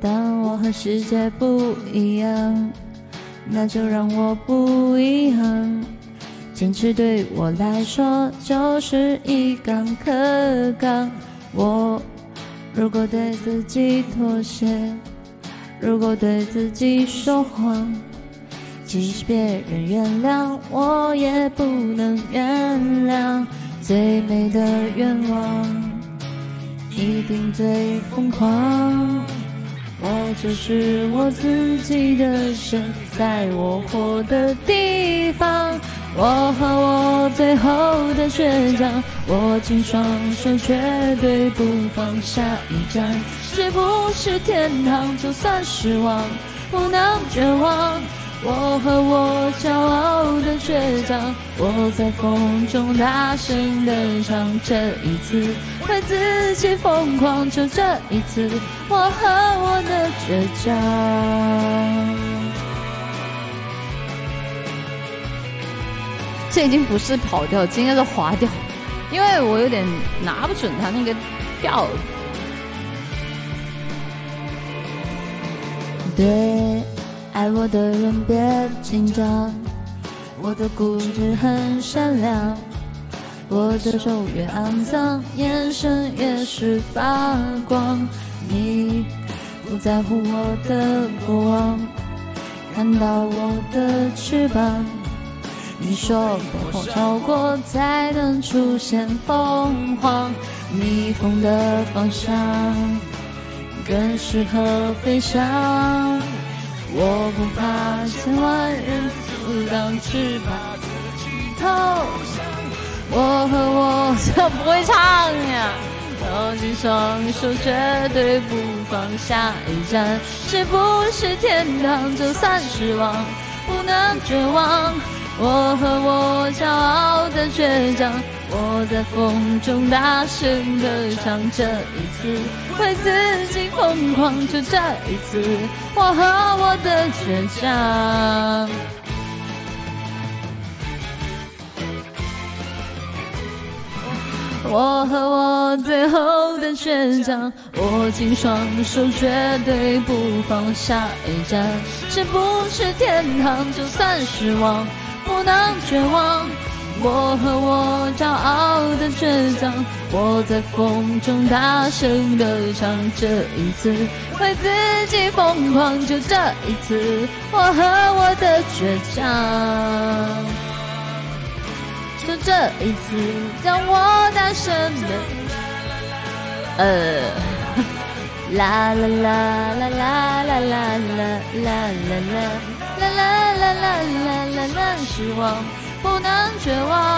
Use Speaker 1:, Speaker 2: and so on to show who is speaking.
Speaker 1: 当我和世界不一样，那就让我不遗憾。坚持对我来说就是一杠可杠。我如果对自己妥协，如果对自己说谎，即使别人原谅，我也不能原谅。最美的愿望，一定最疯狂。我就是我自己的神，在我活的地方。我和我最后的倔强，握紧双手，绝对不放下一站。是不是天堂？就算失望，不能绝望。我和我骄傲的倔强，我在风中大声的唱，这一次为自己疯狂，就这一次，我和我的倔强。
Speaker 2: 这已经不是跑调，这应该是滑调，因为我有点拿不准他那个调。
Speaker 1: 对，爱我的人别紧张，我的固执很善良，我的手越肮脏，眼神越是发光。你不在乎我的过往，看到我的翅膀。你说过后超过才能出现凤凰，逆风的方向更适合飞翔。我不怕千万人阻挡，只怕自己投降。我和我
Speaker 2: 这不会唱呀，
Speaker 1: 握紧双手，绝对不放下一站。是不是天堂？就算失望，不能绝望。我和我骄傲的倔强，我在风中大声的唱，这一次为自己疯狂，就这一次，我和我的倔强。我和我最后的倔强，握紧双手，绝对不放下一站。是不是天堂？就算失望。不能绝望，我和我骄傲的倔强，我在风中大声的唱，这一次为自己疯狂，就这一次，我和我的倔强，就这一次，让我大声的，呃，啦啦啦啦啦啦啦啦啦啦啦。啦啦啦啦啦啦啦！失望，不能绝望。